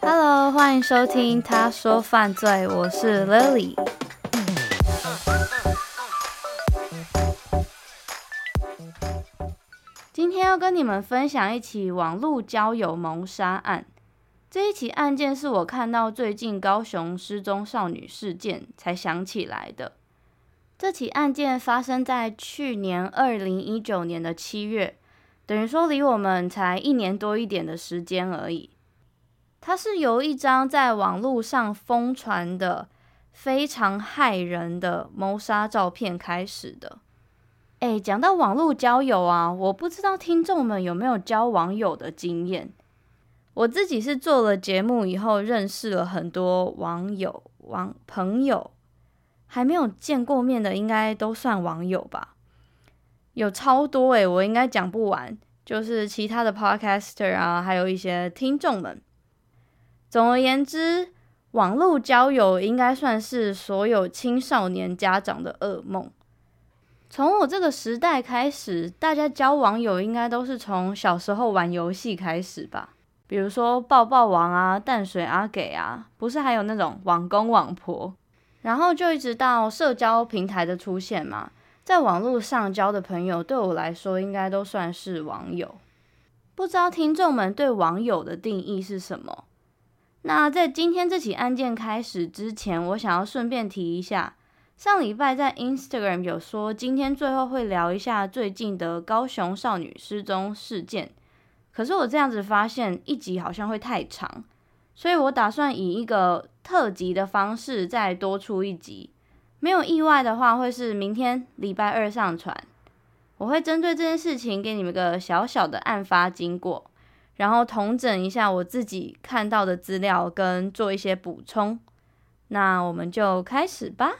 Hello，欢迎收听《他说犯罪》，我是 Lily。今天要跟你们分享一起网络交友谋杀案。这一起案件是我看到最近高雄失踪少女事件才想起来的。这起案件发生在去年二零一九年的七月，等于说离我们才一年多一点的时间而已。它是由一张在网络上疯传的非常骇人的谋杀照片开始的。诶，讲到网络交友啊，我不知道听众们有没有交网友的经验。我自己是做了节目以后，认识了很多网友、网朋友，还没有见过面的，应该都算网友吧？有超多诶，我应该讲不完。就是其他的 podcaster 啊，还有一些听众们。总而言之，网络交友应该算是所有青少年家长的噩梦。从我这个时代开始，大家交网友应该都是从小时候玩游戏开始吧？比如说爆爆王啊、淡水阿给啊，不是还有那种网公网婆，然后就一直到社交平台的出现嘛，在网络上交的朋友，对我来说应该都算是网友。不知道听众们对网友的定义是什么？那在今天这起案件开始之前，我想要顺便提一下，上礼拜在 Instagram 有说，今天最后会聊一下最近的高雄少女失踪事件。可是我这样子发现一集好像会太长，所以我打算以一个特辑的方式再多出一集。没有意外的话，会是明天礼拜二上传。我会针对这件事情给你们个小小的案发经过，然后统整一下我自己看到的资料，跟做一些补充。那我们就开始吧。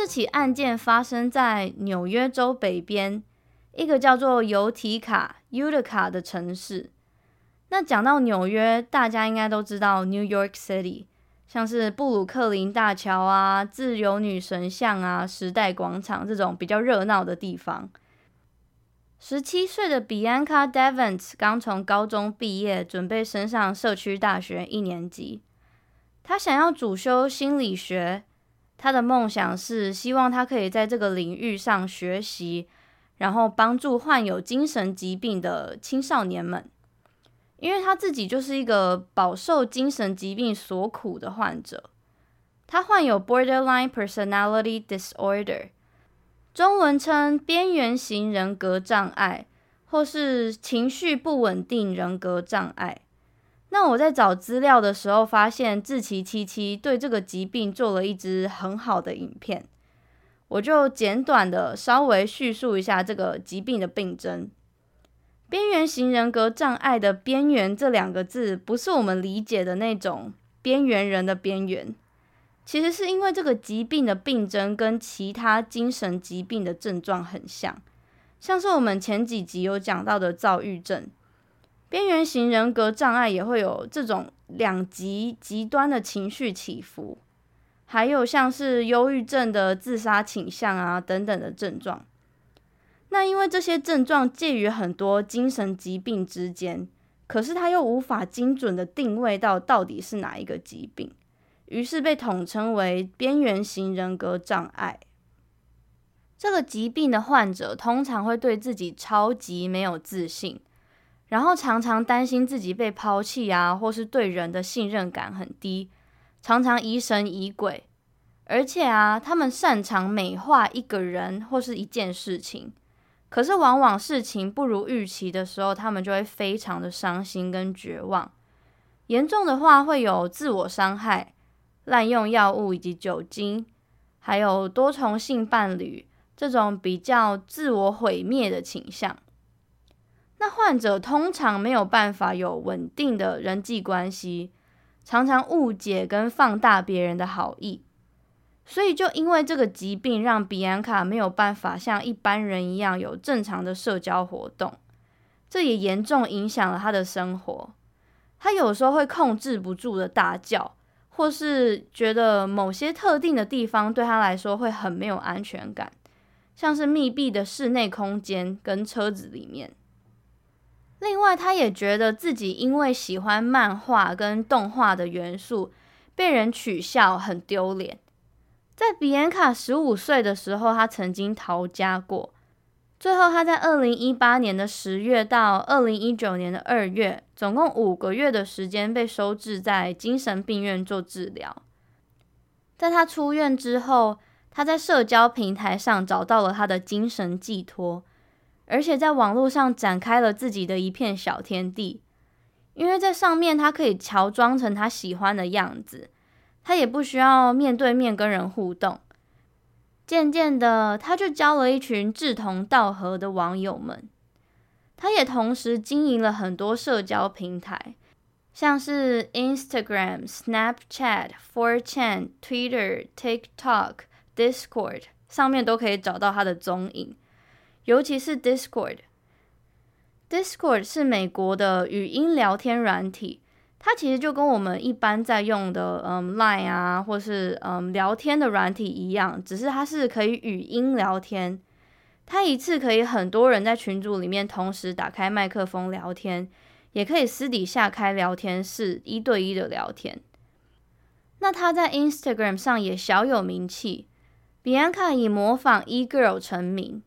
这起案件发生在纽约州北边一个叫做尤提卡 （Utica） 的城市。那讲到纽约，大家应该都知道 New York City，像是布鲁克林大桥啊、自由女神像啊、时代广场这种比较热闹的地方。十七岁的 Bianca Devens 刚从高中毕业，准备升上社区大学一年级。她想要主修心理学。他的梦想是希望他可以在这个领域上学习，然后帮助患有精神疾病的青少年们。因为他自己就是一个饱受精神疾病所苦的患者，他患有 Borderline Personality Disorder，中文称边缘型人格障碍，或是情绪不稳定人格障碍。那我在找资料的时候，发现志祺七七对这个疾病做了一支很好的影片，我就简短的稍微叙述一下这个疾病的病征。边缘型人格障碍的“边缘”这两个字，不是我们理解的那种边缘人的边缘，其实是因为这个疾病的病征跟其他精神疾病的症状很像，像是我们前几集有讲到的躁郁症。边缘型人格障碍也会有这种两极极端的情绪起伏，还有像是忧郁症的自杀倾向啊等等的症状。那因为这些症状介于很多精神疾病之间，可是他又无法精准的定位到到底是哪一个疾病，于是被统称为边缘型人格障碍。这个疾病的患者通常会对自己超级没有自信，然后常常担心自己被抛弃啊，或是对人的信任感很低，常常疑神疑鬼。而且啊，他们擅长美化一个人或是一件事情，可是往往事情不如预期的时候，他们就会非常的伤心跟绝望。严重的话会有自我伤害、滥用药物以及酒精，还有多重性伴侣。这种比较自我毁灭的倾向，那患者通常没有办法有稳定的人际关系，常常误解跟放大别人的好意，所以就因为这个疾病，让比安卡没有办法像一般人一样有正常的社交活动，这也严重影响了他的生活。他有时候会控制不住的大叫，或是觉得某些特定的地方对他来说会很没有安全感。像是密闭的室内空间跟车子里面。另外，他也觉得自己因为喜欢漫画跟动画的元素，被人取笑很丢脸。在比安卡十五岁的时候，他曾经逃家过。最后，他在二零一八年的十月到二零一九年的二月，总共五个月的时间被收治在精神病院做治疗。在他出院之后，他在社交平台上找到了他的精神寄托，而且在网络上展开了自己的一片小天地。因为在上面，他可以乔装成他喜欢的样子，他也不需要面对面跟人互动。渐渐的，他就交了一群志同道合的网友们。他也同时经营了很多社交平台，像是 Instagram、Snapchat、4chan、Twitter、TikTok。Discord 上面都可以找到他的踪影，尤其是 Discord。Discord 是美国的语音聊天软体，它其实就跟我们一般在用的嗯 Line 啊，或是嗯聊天的软体一样，只是它是可以语音聊天。它一次可以很多人在群组里面同时打开麦克风聊天，也可以私底下开聊天室一对一的聊天。那他在 Instagram 上也小有名气。比安卡以模仿 e-girl 成名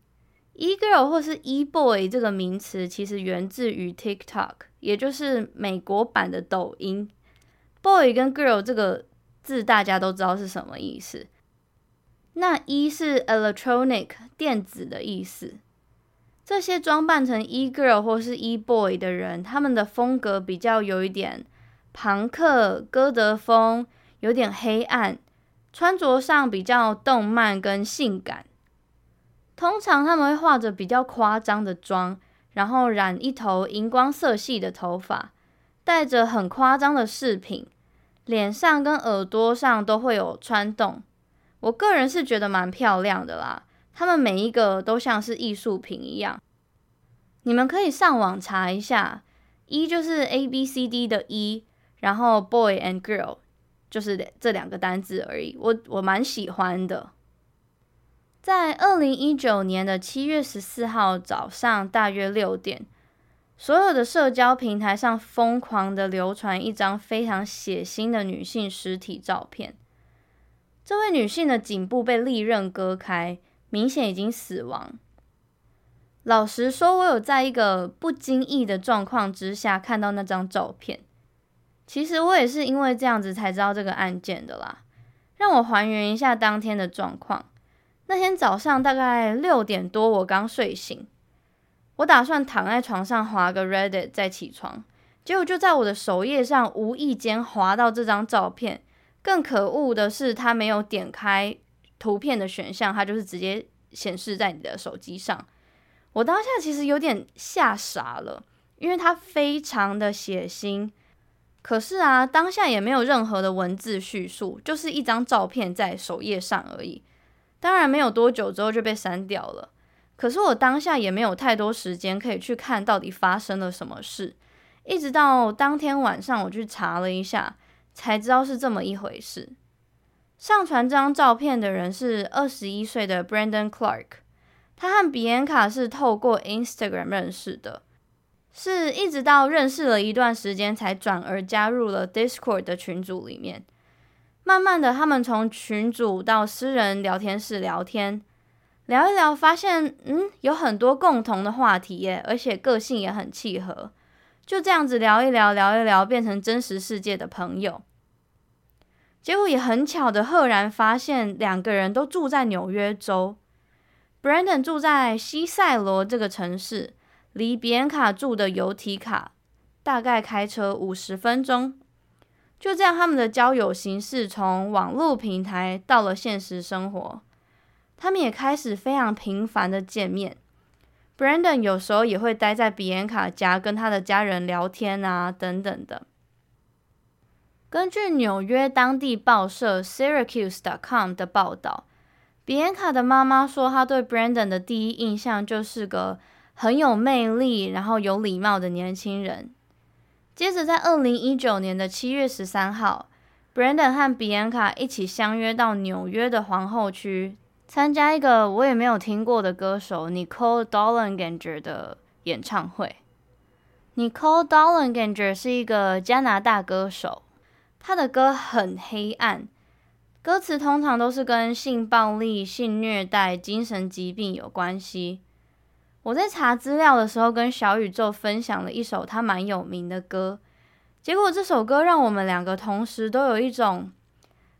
，e-girl 或是 e-boy 这个名词其实源自于 TikTok，也就是美国版的抖音。boy 跟 girl 这个字大家都知道是什么意思。那 e 是 electronic 电子的意思。这些装扮成 e-girl 或是 e-boy 的人，他们的风格比较有一点朋克、哥德风，有点黑暗。穿着上比较动漫跟性感，通常他们会化着比较夸张的妆，然后染一头荧光色系的头发，戴着很夸张的饰品，脸上跟耳朵上都会有穿洞。我个人是觉得蛮漂亮的啦，他们每一个都像是艺术品一样。你们可以上网查一下，E 就是 A B C D 的 E，然后 Boy and Girl。就是这两个单字而已，我我蛮喜欢的。在二零一九年的七月十四号早上大约六点，所有的社交平台上疯狂的流传一张非常血腥的女性尸体照片。这位女性的颈部被利刃割开，明显已经死亡。老实说，我有在一个不经意的状况之下看到那张照片。其实我也是因为这样子才知道这个案件的啦。让我还原一下当天的状况。那天早上大概六点多，我刚睡醒，我打算躺在床上滑个 Reddit 再起床，结果就在我的首页上无意间滑到这张照片。更可恶的是，它没有点开图片的选项，它就是直接显示在你的手机上。我当下其实有点吓傻了，因为它非常的血腥。可是啊，当下也没有任何的文字叙述，就是一张照片在首页上而已。当然，没有多久之后就被删掉了。可是我当下也没有太多时间可以去看到底发生了什么事，一直到当天晚上我去查了一下，才知道是这么一回事。上传这张照片的人是二十一岁的 Brandon Clark，他和比安卡是透过 Instagram 认识的。是一直到认识了一段时间，才转而加入了 Discord 的群组里面。慢慢的，他们从群组到私人聊天室聊天，聊一聊，发现嗯，有很多共同的话题耶，而且个性也很契合。就这样子聊一聊，聊一聊，变成真实世界的朋友。结果也很巧的，赫然发现两个人都住在纽约州。Brandon 住在西塞罗这个城市，离比安卡住的尤提卡大概开车五十分钟。就这样，他们的交友形式从网络平台到了现实生活，他们也开始非常频繁的见面。Brandon 有时候也会待在比安卡家，跟他的家人聊天啊，等等的。根据纽约当地报社 Syracuse.com 的报道，比安卡的妈妈说，她对 Brandon 的第一印象就是个很有魅力，然后有礼貌的年轻人。接着，在二零一九年的七月十三号，Brandon 和比安卡一起相约到纽约的皇后区。参加一个我也没有听过的歌手 Nicole d o l l e n g a n g e r 的演唱会。Nicole d o l l e n g a n g e r 是一个加拿大歌手，她的歌很黑暗，歌词通常都是跟性暴力、性虐待、精神疾病有关系。我在查资料的时候，跟小宇宙分享了一首他蛮有名的歌，结果这首歌让我们两个同时都有一种，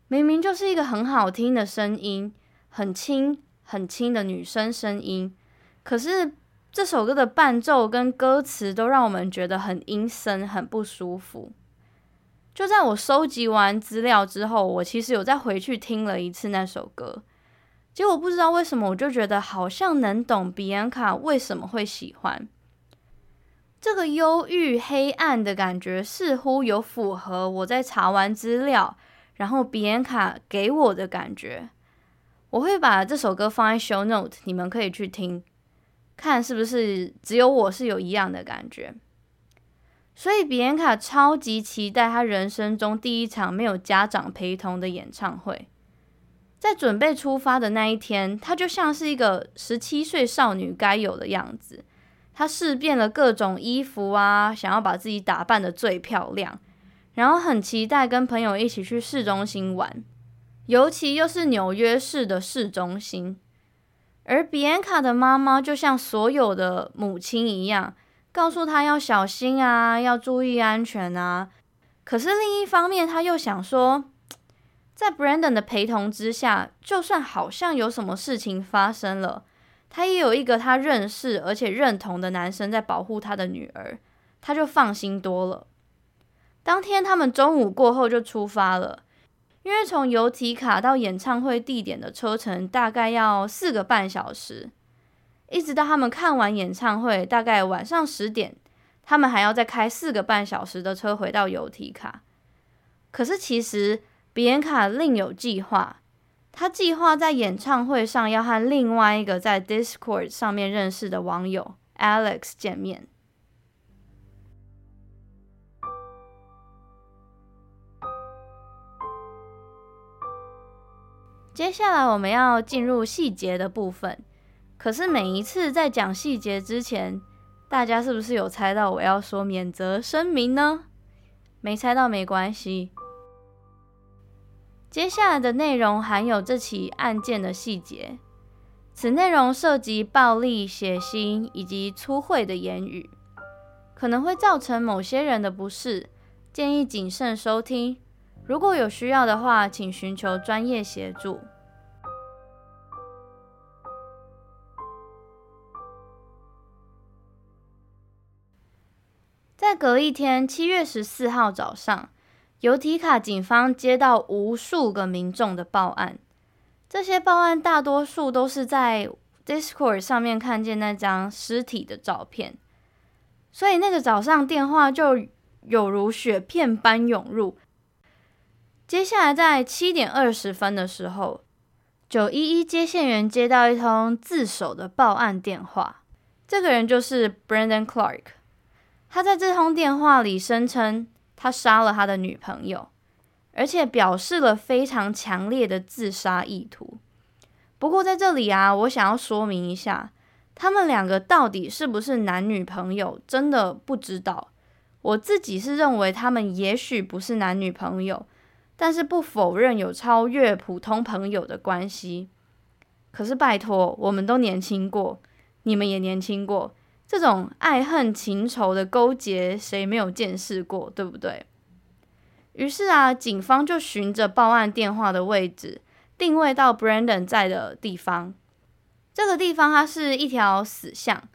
明明就是一个很好听的声音。很轻很轻的女生声音，可是这首歌的伴奏跟歌词都让我们觉得很阴森、很不舒服。就在我收集完资料之后，我其实有再回去听了一次那首歌，结果不知道为什么，我就觉得好像能懂比安卡为什么会喜欢这个忧郁、黑暗的感觉，似乎有符合我在查完资料，然后比安卡给我的感觉。我会把这首歌放在 show note，你们可以去听，看是不是只有我是有一样的感觉。所以比安卡超级期待他人生中第一场没有家长陪同的演唱会。在准备出发的那一天，她就像是一个十七岁少女该有的样子。她试遍了各种衣服啊，想要把自己打扮得最漂亮，然后很期待跟朋友一起去市中心玩。尤其又是纽约市的市中心，而比安卡的妈妈就像所有的母亲一样，告诉她要小心啊，要注意安全啊。可是另一方面，她又想说，在 Brandon 的陪同之下，就算好像有什么事情发生了，她也有一个她认识而且认同的男生在保护她的女儿，她就放心多了。当天他们中午过后就出发了。因为从尤提卡到演唱会地点的车程大概要四个半小时，一直到他们看完演唱会，大概晚上十点，他们还要再开四个半小时的车回到尤提卡。可是其实比安卡另有计划，他计划在演唱会上要和另外一个在 Discord 上面认识的网友 Alex 见面。接下来我们要进入细节的部分，可是每一次在讲细节之前，大家是不是有猜到我要说免责声明呢？没猜到没关系。接下来的内容含有这起案件的细节，此内容涉及暴力、血腥以及粗秽的言语，可能会造成某些人的不适，建议谨慎收听。如果有需要的话，请寻求专业协助。在隔一天，七月十四号早上，尤提卡警方接到无数个民众的报案。这些报案大多数都是在 Discord 上面看见那张尸体的照片，所以那个早上电话就有如雪片般涌入。接下来，在七点二十分的时候，九一一接线员接到一通自首的报案电话。这个人就是 Brandon Clark。他在这通电话里声称，他杀了他的女朋友，而且表示了非常强烈的自杀意图。不过在这里啊，我想要说明一下，他们两个到底是不是男女朋友，真的不知道。我自己是认为他们也许不是男女朋友，但是不否认有超越普通朋友的关系。可是拜托，我们都年轻过，你们也年轻过，这种爱恨情仇的勾结，谁没有见识过，对不对？于是啊，警方就循着报案电话的位置，定位到 Brandon 在的地方。这个地方它是一条死巷，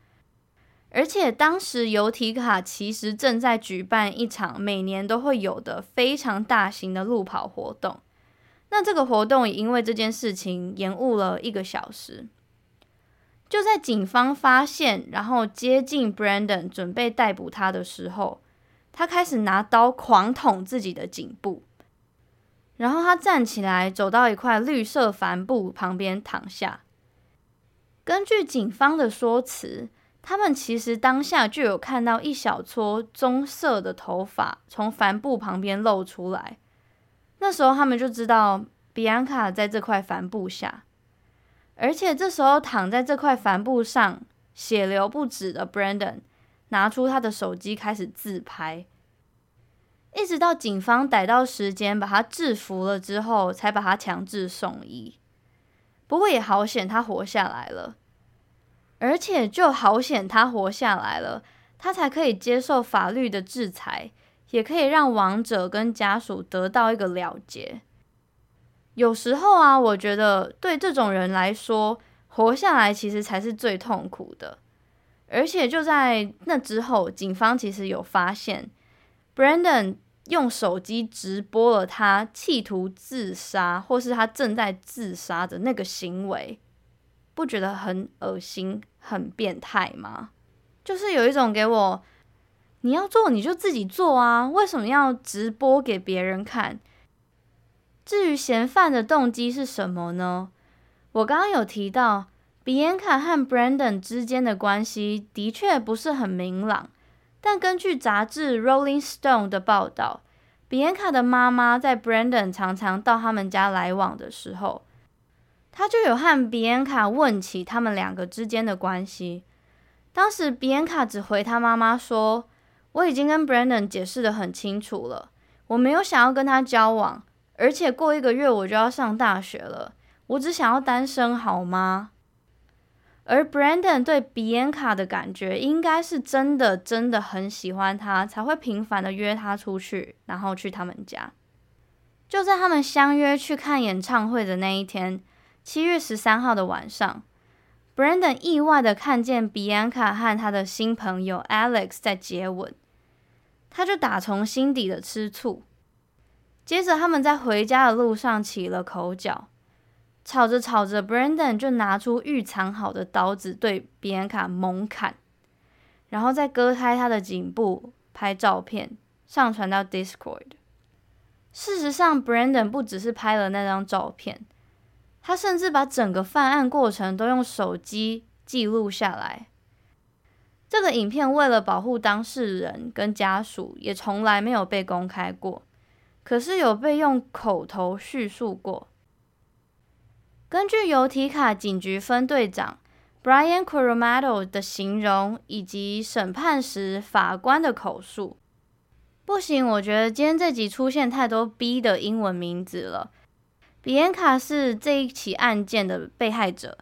而且当时尤提卡其实正在举办一场每年都会有的非常大型的路跑活动。那这个活动也因为这件事情延误了一个小时。就在警方发现，然后接近 Brandon 准备逮捕他的时候，他开始拿刀狂捅自己的颈部，然后他站起来走到一块绿色帆布旁边躺下。根据警方的说辞，他们其实当下就有看到一小撮棕色的头发从帆布旁边露出来。那时候他们就知道比安卡在这块帆布下，而且这时候躺在这块帆布上血流不止的 Brandon 拿出他的手机开始自拍，一直到警方逮到时间把他制服了之后，才把他强制送医。不过也好险，他活下来了。而且就好险，他活下来了，他才可以接受法律的制裁，也可以让亡者跟家属得到一个了结。有时候啊，我觉得对这种人来说，活下来其实才是最痛苦的。而且就在那之后，警方其实有发现，Brandon。用手机直播了他企图自杀，或是他正在自杀的那个行为，不觉得很恶心、很变态吗？就是有一种给我，你要做你就自己做啊，为什么要直播给别人看？至于嫌犯的动机是什么呢？我刚刚有提到，比安卡和 Brandon 之间的关系的确不是很明朗。但根据杂志《Rolling Stone》的报道，比安卡的妈妈在 Brandon 常常到他们家来往的时候，他就有和比安卡问起他们两个之间的关系。当时比安卡只回他妈妈说：“我已经跟 Brandon 解释得很清楚了，我没有想要跟他交往，而且过一个月我就要上大学了，我只想要单身，好吗？”而 Brandon 对比安卡的感觉，应该是真的真的很喜欢她，才会频繁的约她出去，然后去他们家。就在他们相约去看演唱会的那一天，七月十三号的晚上，Brandon 意外的看见比安卡和他的新朋友 Alex 在接吻，他就打从心底的吃醋。接着他们在回家的路上起了口角。吵着吵着，Brandon 就拿出预藏好的刀子对比安卡猛砍，然后再割开他的颈部，拍照片上传到 Discord。事实上，Brandon 不只是拍了那张照片，他甚至把整个犯案过程都用手机记录下来。这个影片为了保护当事人跟家属，也从来没有被公开过，可是有被用口头叙述过。根据尤提卡警局分队长 Brian Coromado 的形容，以及审判时法官的口述，不行，我觉得今天这集出现太多 B 的英文名字了。比安卡是这一起案件的被害者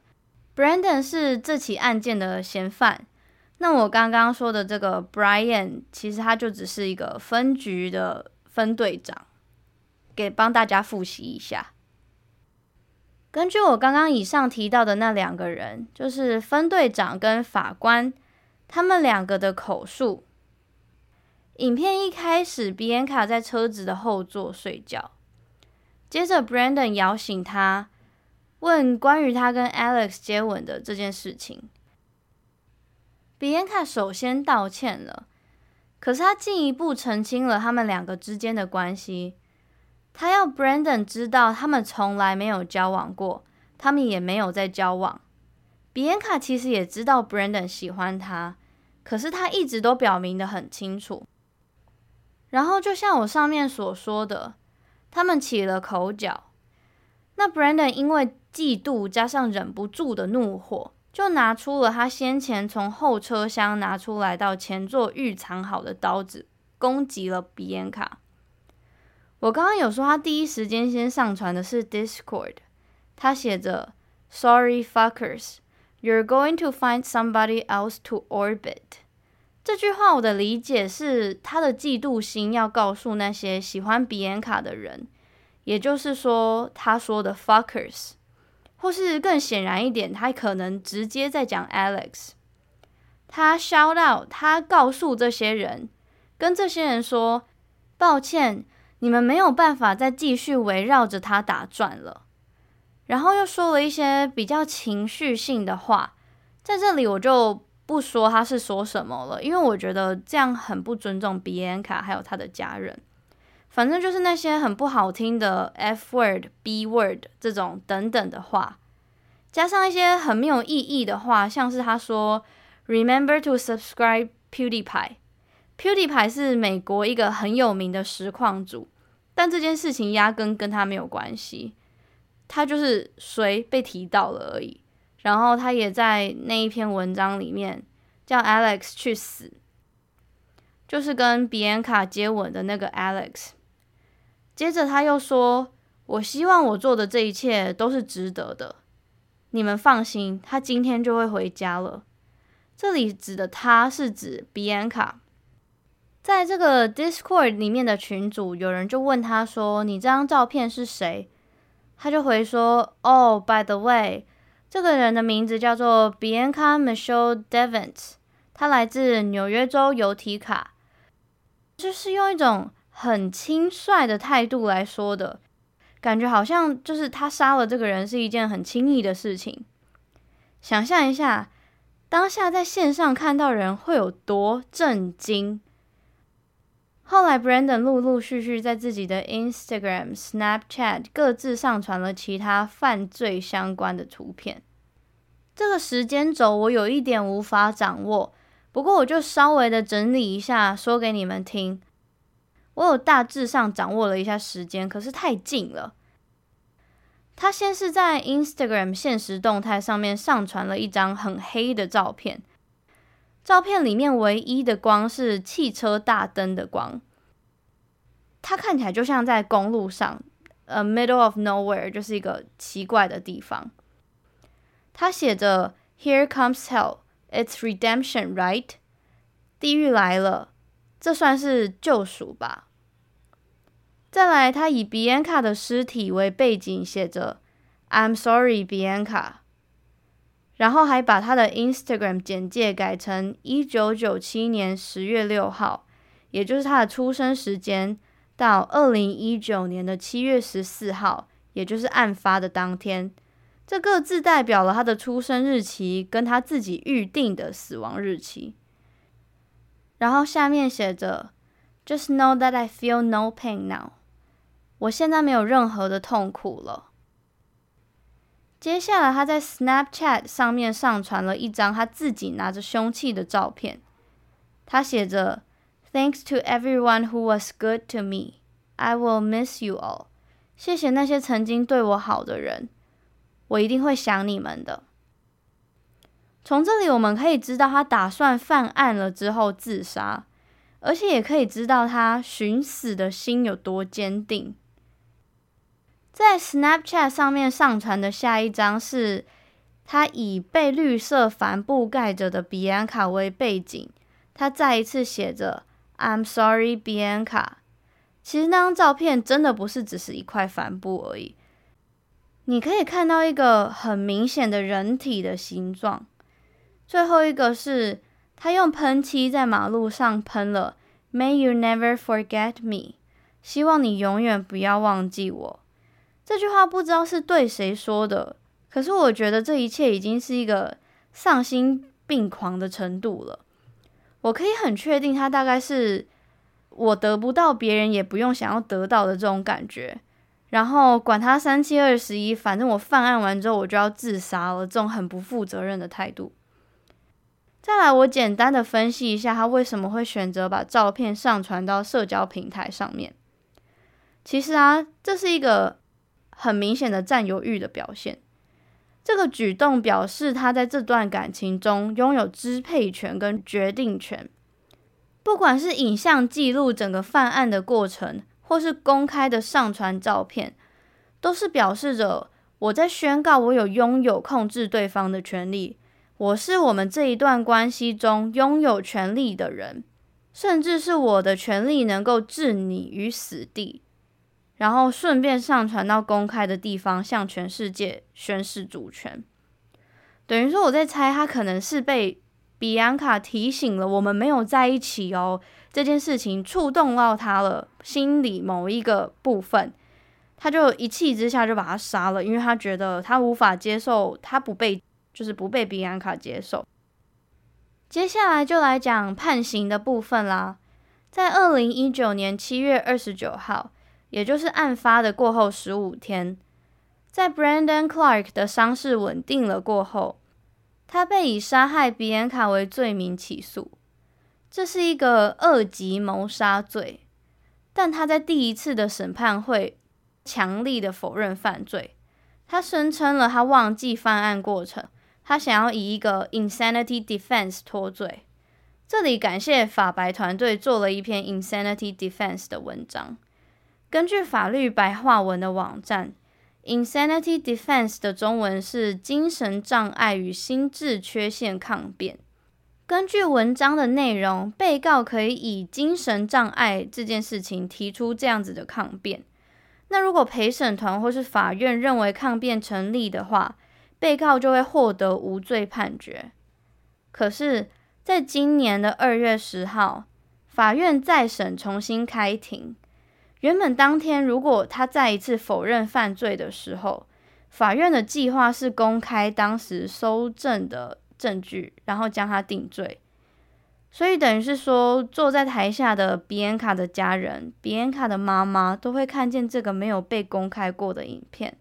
，Brandon 是这起案件的嫌犯。那我刚刚说的这个 Brian，其实他就只是一个分局的分队长，给帮大家复习一下。根据我刚刚以上提到的那两个人，就是分队长跟法官，他们两个的口述。影片一开始，比安卡在车子的后座睡觉，接着 Brandon 摇醒他，问关于他跟 Alex 接吻的这件事情。比安卡首先道歉了，可是他进一步澄清了他们两个之间的关系。他要 Brandon 知道，他们从来没有交往过，他们也没有在交往。比安卡其实也知道 Brandon 喜欢他，可是他一直都表明的很清楚。然后就像我上面所说的，他们起了口角。那 Brandon 因为嫉妒加上忍不住的怒火，就拿出了他先前从后车厢拿出来到前座预藏好的刀子，攻击了比安卡。我刚刚有说他第一时间先上传的是 Discord，他写着 “Sorry fuckers, you're going to find somebody else to orbit”。这句话我的理解是他的嫉妒心要告诉那些喜欢比安卡的人，也就是说他说的 fuckers，或是更显然一点，他可能直接在讲 Alex。他 shout out，他告诉这些人，跟这些人说抱歉。你们没有办法再继续围绕着他打转了，然后又说了一些比较情绪性的话，在这里我就不说他是说什么了，因为我觉得这样很不尊重比安卡还有他的家人。反正就是那些很不好听的 F word、B word 这种等等的话，加上一些很没有意义的话，像是他说 “Remember to subscribe PewDiePie”。PewDiePie 是美国一个很有名的实况主，但这件事情压根跟他没有关系，他就是谁被提到了而已。然后他也在那一篇文章里面叫 Alex 去死，就是跟比安卡接吻的那个 Alex。接着他又说：“我希望我做的这一切都是值得的，你们放心，他今天就会回家了。”这里指的他是指比安卡。在这个 Discord 里面的群组，有人就问他说：“你这张照片是谁？”他就回说：“Oh, by the way，这个人的名字叫做 Bianca Michelle Devant，他来自纽约州尤提卡。”就是用一种很轻率的态度来说的，感觉好像就是他杀了这个人是一件很轻易的事情。想象一下，当下在线上看到人会有多震惊。后来，Brandon 陆陆续续在自己的 Instagram、Snapchat 各自上传了其他犯罪相关的图片。这个时间轴我有一点无法掌握，不过我就稍微的整理一下，说给你们听。我有大致上掌握了一下时间，可是太近了。他先是在 Instagram 现实动态上面上传了一张很黑的照片。照片里面唯一的光是汽车大灯的光，它看起来就像在公路上，呃，middle of nowhere，就是一个奇怪的地方。它写着 “Here comes hell, it's redemption, right？” 地狱来了，这算是救赎吧。再来，他以比安卡的尸体为背景，写着 “I'm sorry, Bianca。”然后还把他的 Instagram 简介改成一九九七年十月六号，也就是他的出生时间，到二零一九年的七月十四号，也就是案发的当天，这各自代表了他的出生日期跟他自己预定的死亡日期。然后下面写着：“Just know that I feel no pain now。”我现在没有任何的痛苦了。接下来，他在 Snapchat 上面上传了一张他自己拿着凶器的照片。他写着：“Thanks to everyone who was good to me. I will miss you all.” 谢谢那些曾经对我好的人，我一定会想你们的。从这里我们可以知道，他打算犯案了之后自杀，而且也可以知道他寻死的心有多坚定。在 Snapchat 上面上传的下一张是他以被绿色帆布盖着的比安卡为背景，他再一次写着 "I'm sorry, Bianca"。其实那张照片真的不是只是一块帆布而已，你可以看到一个很明显的人体的形状。最后一个是他用喷漆在马路上喷了 "May you never forget me"，希望你永远不要忘记我。这句话不知道是对谁说的，可是我觉得这一切已经是一个丧心病狂的程度了。我可以很确定，他大概是我得不到，别人也不用想要得到的这种感觉。然后管他三七二十一，反正我犯案完之后我就要自杀了，这种很不负责任的态度。再来，我简单的分析一下他为什么会选择把照片上传到社交平台上面。其实啊，这是一个。很明显的占有欲的表现，这个举动表示他在这段感情中拥有支配权跟决定权。不管是影像记录整个犯案的过程，或是公开的上传照片，都是表示着我在宣告我有拥有控制对方的权利。我是我们这一段关系中拥有权利的人，甚至是我的权利能够置你于死地，然后顺便上传到公开的地方，向全世界宣示主权。等于说我在猜，他可能是被。比安卡提醒了我们没有在一起哦，这件事情触动到他了，心里某一个部分，他就一气之下就把他杀了，因为他觉得他无法接受他不被，就是不被比安卡接受。接下来就来讲判刑的部分啦，在二零一九年七月二十九号，也就是案发的过后十五天，在 Brandon Clark 的伤势稳定了过后。他被以杀害比安卡为罪名起诉，这是一个二级谋杀罪。但他在第一次的审判会强力的否认犯罪，他声称了他忘记犯案过程，他想要以一个 insanity defense 脱罪。这里感谢法白团队做了一篇 insanity defense 的文章，根据法律白话文的网站。Insanity defense 的中文是精神障碍与心智缺陷抗辩。根据文章的内容，被告可以以精神障碍这件事情提出这样子的抗辩。那如果陪审团或是法院认为抗辩成立的话，被告就会获得无罪判决。可是，在今年的二月十号，法院再审重新开庭。原本当天，如果他再一次否认犯罪的时候，法院的计划是公开当时搜证的证据，然后将他定罪。所以等于是说，坐在台下的比安卡的家人、比安卡的妈妈都会看见这个没有被公开过的影片。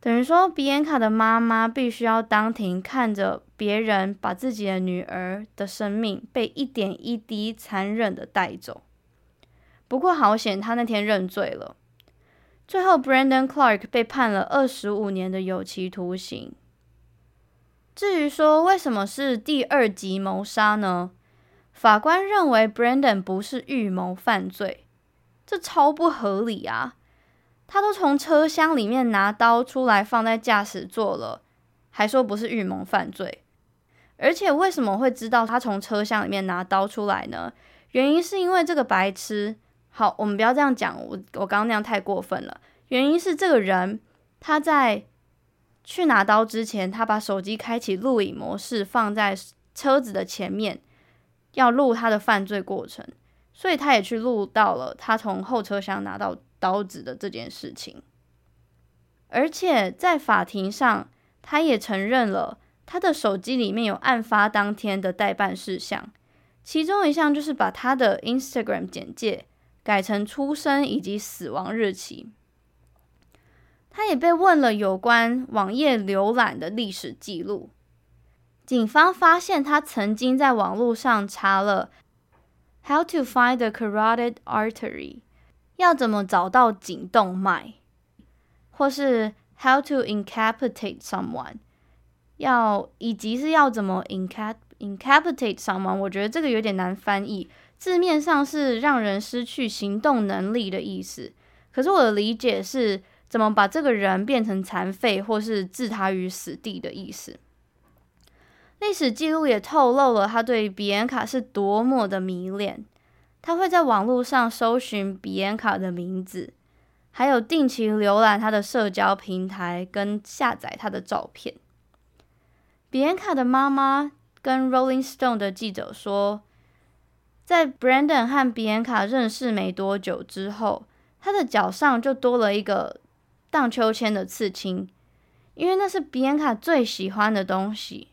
等于说，比安卡的妈妈必须要当庭看着别人把自己的女儿的生命被一点一滴残忍的带走。不过好险，他那天认罪了。最后，Brandon Clark 被判了二十五年的有期徒刑。至于说为什么是第二级谋杀呢？法官认为 Brandon 不是预谋犯罪，这超不合理啊！他都从车厢里面拿刀出来放在驾驶座了，还说不是预谋犯罪。而且为什么会知道他从车厢里面拿刀出来呢？原因是因为这个白痴。好，我们不要这样讲。我我刚刚那样太过分了。原因是这个人他在去拿刀之前，他把手机开启录影模式，放在车子的前面，要录他的犯罪过程。所以他也去录到了他从后车厢拿到刀子的这件事情。而且在法庭上，他也承认了他的手机里面有案发当天的代办事项，其中一项就是把他的 Instagram 简介。改成出生以及死亡日期。他也被问了有关网页浏览的历史记录。警方发现他曾经在网络上查了 “How to find the carotid artery”，要怎么找到颈动脉，或是 “How to incapacitate someone”，要以及是要怎么 incap incapacitate someone。我觉得这个有点难翻译。字面上是让人失去行动能力的意思，可是我的理解是怎么把这个人变成残废，或是置他于死地的意思。历史记录也透露了他对比安卡是多么的迷恋，他会在网络上搜寻比安卡的名字，还有定期浏览他的社交平台跟下载他的照片。比安卡的妈妈跟 Rolling Stone 的记者说。在 Brandon 和比安卡认识没多久之后，他的脚上就多了一个荡秋千的刺青，因为那是比安卡最喜欢的东西。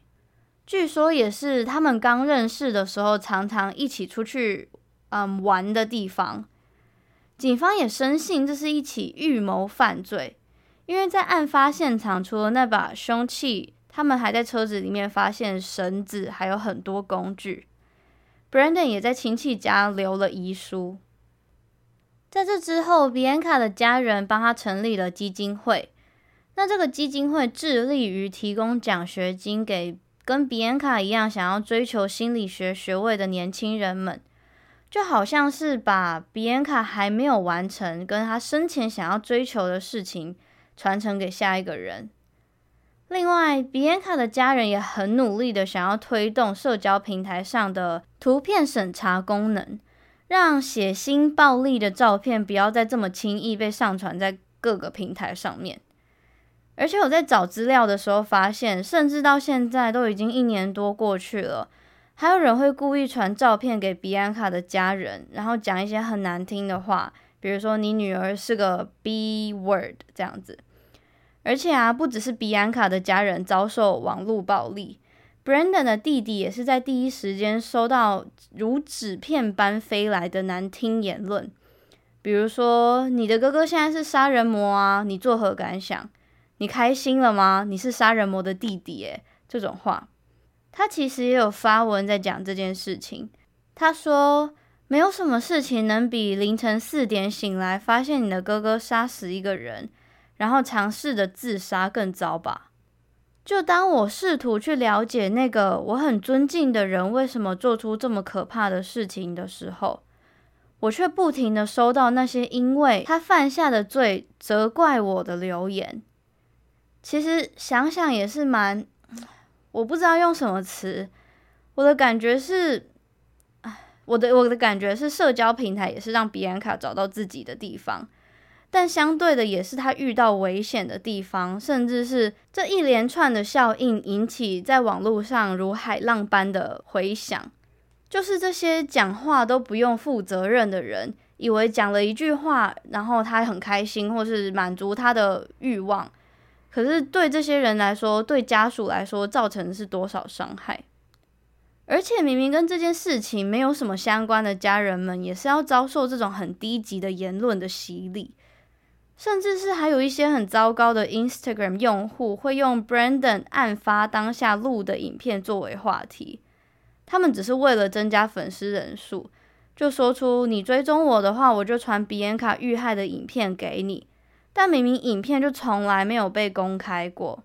据说也是他们刚认识的时候常常一起出去嗯玩的地方。警方也深信这是一起预谋犯罪，因为在案发现场除了那把凶器，他们还在车子里面发现绳子，还有很多工具。Brandon 也在亲戚家留了遗书。在这之后，比安卡的家人帮他成立了基金会，那这个基金会致力于提供奖学金给跟比安卡一样想要追求心理学学位的年轻人们，就好像是把比安卡还没有完成跟他生前想要追求的事情传承给下一个人。另外，比安卡的家人也很努力的想要推动社交平台上的图片审查功能，让血腥暴力的照片不要再这么轻易被上传在各个平台上面。而且我在找资料的时候发现，甚至到现在都已经一年多过去了，还有人会故意传照片给比安卡的家人，然后讲一些很难听的话，比如说你女儿是个 B word 这样子。而且啊，不只是比安卡的家人遭受网络暴力，Brandon 的弟弟也是在第一时间收到如纸片般飞来的难听言论，比如说你的哥哥现在是杀人魔啊，你作何感想？你开心了吗？你是杀人魔的弟弟，诶，这种话，他其实也有发文在讲这件事情。他说，没有什么事情能比凌晨四点醒来，发现你的哥哥杀死一个人，然后尝试着自杀更糟吧。就当我试图去了解那个我很尊敬的人为什么做出这么可怕的事情的时候，我却不停的收到那些因为他犯下的罪责怪我的留言。其实想想也是蛮，我不知道用什么词。我的感觉是，我的我的感觉是，社交平台也是让比安卡找到自己的地方，但相对的也是他遇到危险的地方，甚至是这一连串的效应引起在网络上如海浪般的回响。就是这些讲话都不用负责任的人，以为讲了一句话，然后他很开心，或是满足他的欲望。可是对这些人来说，对家属来说，造成的是多少伤害？而且明明跟这件事情没有什么相关的家人们，也是要遭受这种很低级的言论的洗礼，甚至是还有一些很糟糕的 Instagram 用户会用 Brandon 案发当下录的影片作为话题，他们只是为了增加粉丝人数，就说出你追踪我的话，我就传比安卡遇害的影片给你。但明明影片就从来没有被公开过，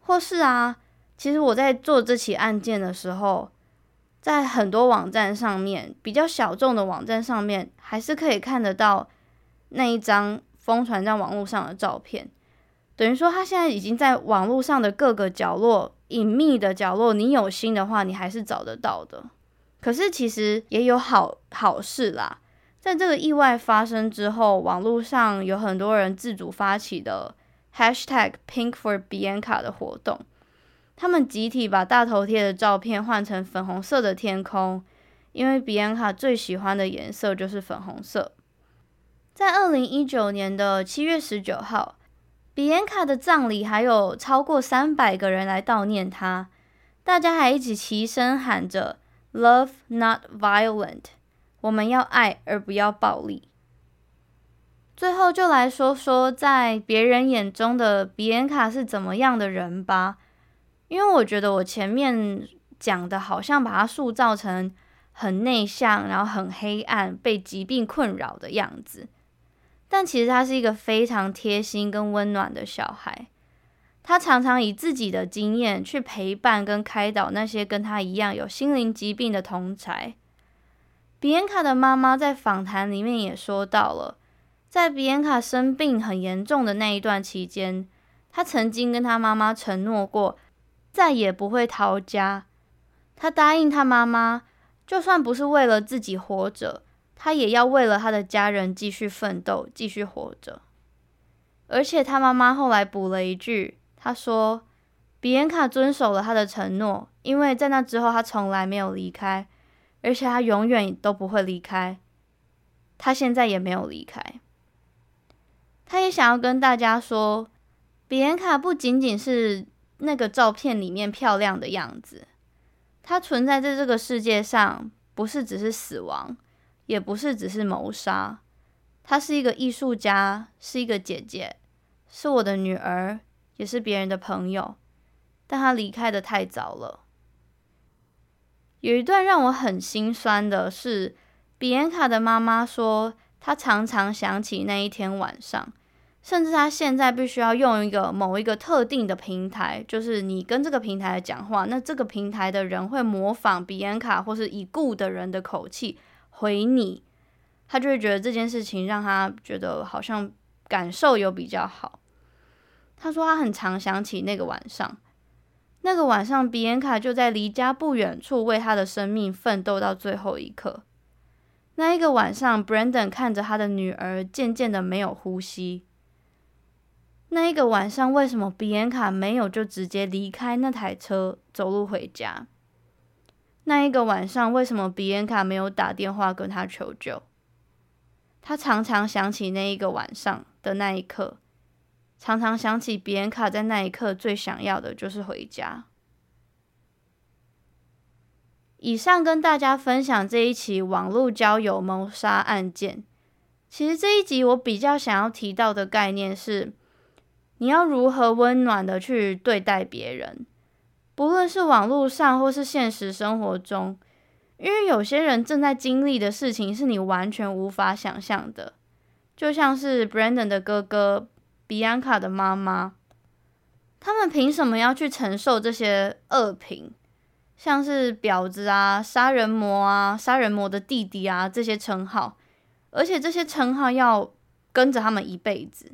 或是啊，其实我在做这起案件的时候，在很多网站上面，比较小众的网站上面，还是可以看得到那一张疯传在网络上的照片。等于说，他现在已经在网络上的各个角落、隐秘的角落，你有心的话，你还是找得到的。可是其实也有好好事啦。在这个意外发生之后，网络上有很多人自主发起的 Hashtag Pink for Bianca 的活动，他们集体把大头贴的照片换成粉红色的天空，因为 Bianca 最喜欢的颜色就是粉红色。在二零一九年的七月十九号，Bianca 的葬礼还有超过三百个人来悼念他，大家还一起齐声喊着 “Love Not Violent”。我们要爱，而不要暴力。最后，就来说说在别人眼中的比安卡是怎么样的人吧。因为我觉得我前面讲的，好像把他塑造成很内向，然后很黑暗，被疾病困扰的样子。但其实他是一个非常贴心跟温暖的小孩。他常常以自己的经验去陪伴跟开导那些跟他一样有心灵疾病的同侪。比安卡的妈妈在访谈里面也说到了，在比安卡生病很严重的那一段期间，他曾经跟他妈妈承诺过，再也不会逃家。他答应他妈妈，就算不是为了自己活着，他也要为了他的家人继续奋斗，继续活着。而且他妈妈后来补了一句，他说，比安卡遵守了他的承诺，因为在那之后，他从来没有离开。而且他永远都不会离开，他现在也没有离开。他也想要跟大家说，比安卡不仅仅是那个照片里面漂亮的样子，他存在在这个世界上，不是只是死亡，也不是只是谋杀。她是一个艺术家，是一个姐姐，是我的女儿，也是别人的朋友，但她离开的太早了。有一段让我很心酸的是，比安卡的妈妈说，她常常想起那一天晚上，甚至他现在必须要用一个某一个特定的平台，就是你跟这个平台讲话，那这个平台的人会模仿比安卡或是已故的人的口气回你，他就会觉得这件事情让他觉得好像感受有比较好。他说他很常想起那个晚上，那个晚上比安卡就在离家不远处为他的生命奋斗到最后一刻。那一个晚上，Brandon 看着他的女儿渐渐的没有呼吸。那一个晚上，为什么比安卡没有就直接离开那台车走路回家？那一个晚上，为什么比安卡没有打电话跟他求救？他常常想起那一个晚上的那一刻，常常想起比安卡在那一刻最想要的就是回家。以上跟大家分享这一起网络交友谋杀案件。其实这一集我比较想要提到的概念是。你要如何温暖的去对待别人，不论是网络上或是现实生活中，因为有些人正在经历的事情是你完全无法想象的，就像是 Brandon 的哥哥、Bianca 的妈妈，他们凭什么要去承受这些恶评，像是婊子啊、杀人魔啊、杀人魔的弟弟啊这些称号，而且这些称号要跟着他们一辈子。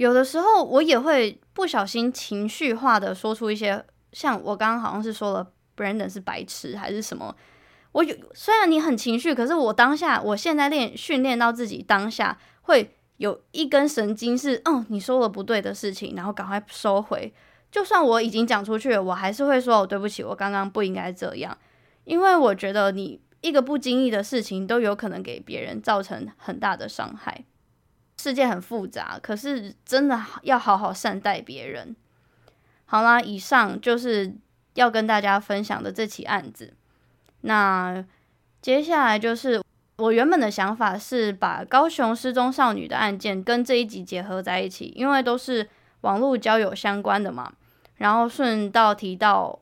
有的时候我也会不小心情绪化的说出一些，像我刚刚好像是说了 Brandon 是白痴还是什么，我有虽然你很情绪，可是我当下我现在练训练到自己当下会有一根神经是，哦，你说了不对的事情，然后赶快收回，就算我已经讲出去了，我还是会说，哦，对不起，我刚刚不应该这样，因为我觉得你一个不经意的事情都有可能给别人造成很大的伤害。世界很复杂，可是真的要好好善待别人。好啦，以上就是要跟大家分享的这起案子。那接下来就是我原本的想法是把高雄失踪少女的案件跟这一集结合在一起，因为都是网络交友相关的嘛。然后顺道提到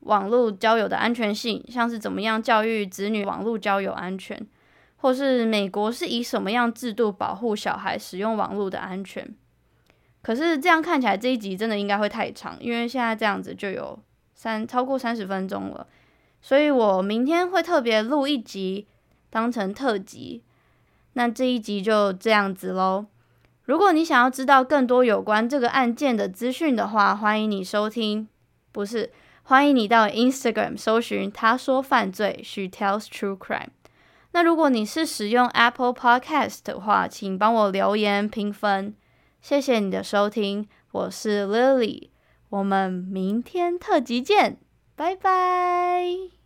网络交友的安全性，像是怎么样教育子女网络交友安全。或是美国是以什么样制度保护小孩使用网络的安全？可是这样看起来这一集真的应该会太长，因为现在这样子就有三超过三十分钟了，所以我明天会特别录一集当成特辑。那这一集就这样子喽。如果你想要知道更多有关这个案件的资讯的话，欢迎你收听，不是，欢迎你到 Instagram 搜寻他说犯罪，She tells true crime。那如果你是使用 Apple Podcast 的话，请帮我留言评分，谢谢你的收听，我是 Lily，我们明天特辑见，拜拜。